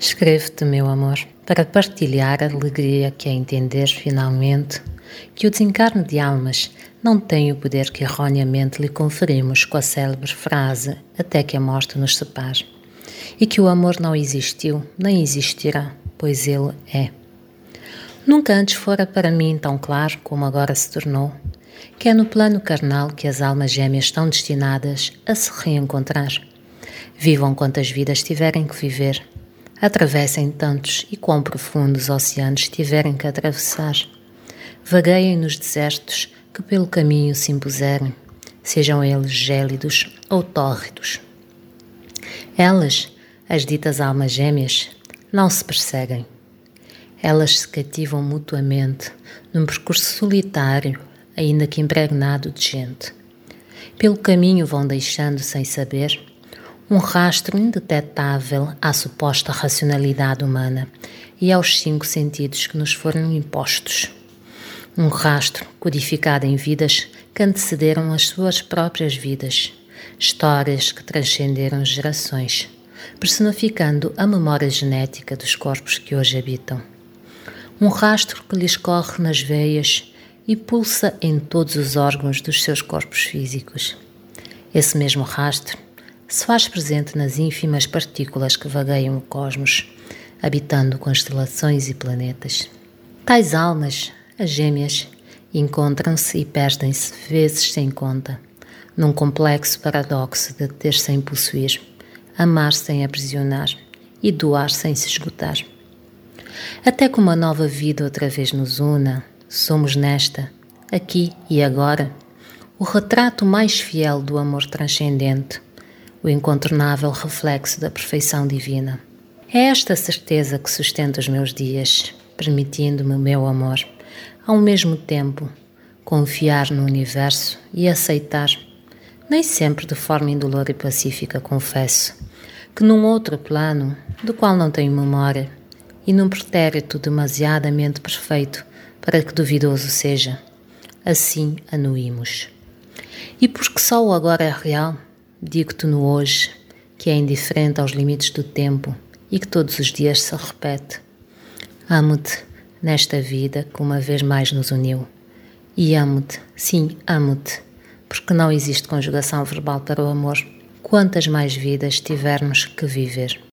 Escrevo-te, meu amor, para partilhar a alegria que é entender finalmente que o desencarne de almas não tem o poder que erroneamente lhe conferimos com a célebre frase até que a morte nos separe, e que o amor não existiu nem existirá, pois ele é. Nunca antes fora para mim tão claro como agora se tornou, que é no plano carnal que as almas gêmeas estão destinadas a se reencontrar. Vivam quantas vidas tiverem que viver Atravessem tantos e quão profundos oceanos tiverem que atravessar. Vagueiem nos desertos que pelo caminho se impuserem, sejam eles gélidos ou tórridos. Elas, as ditas almas gêmeas, não se perseguem. Elas se cativam mutuamente num percurso solitário, ainda que impregnado de gente. Pelo caminho vão deixando sem saber um rastro indetetável à suposta racionalidade humana e aos cinco sentidos que nos foram impostos. Um rastro codificado em vidas que antecederam as suas próprias vidas, histórias que transcenderam gerações, personificando a memória genética dos corpos que hoje habitam. Um rastro que lhes corre nas veias e pulsa em todos os órgãos dos seus corpos físicos. Esse mesmo rastro se faz presente nas ínfimas partículas que vagueiam o cosmos, habitando constelações e planetas. Tais almas, as gêmeas, encontram-se e perdem-se vezes sem conta, num complexo paradoxo de ter sem possuir, amar sem aprisionar e doar sem se esgotar. Até que uma nova vida outra vez nos una, somos nesta, aqui e agora, o retrato mais fiel do amor transcendente o incontornável reflexo da perfeição divina. É esta certeza que sustenta os meus dias, permitindo-me o meu amor, ao mesmo tempo confiar no universo e aceitar, nem sempre de forma indolor e pacífica, confesso, que num outro plano, do qual não tenho memória, e num pretérito demasiadamente perfeito para que duvidoso seja, assim anuímos. E porque só o agora é real, Digo-te no hoje, que é indiferente aos limites do tempo e que todos os dias se repete. Amo-te nesta vida que uma vez mais nos uniu. E amo-te, sim, amo-te, porque não existe conjugação verbal para o amor. Quantas mais vidas tivermos que viver.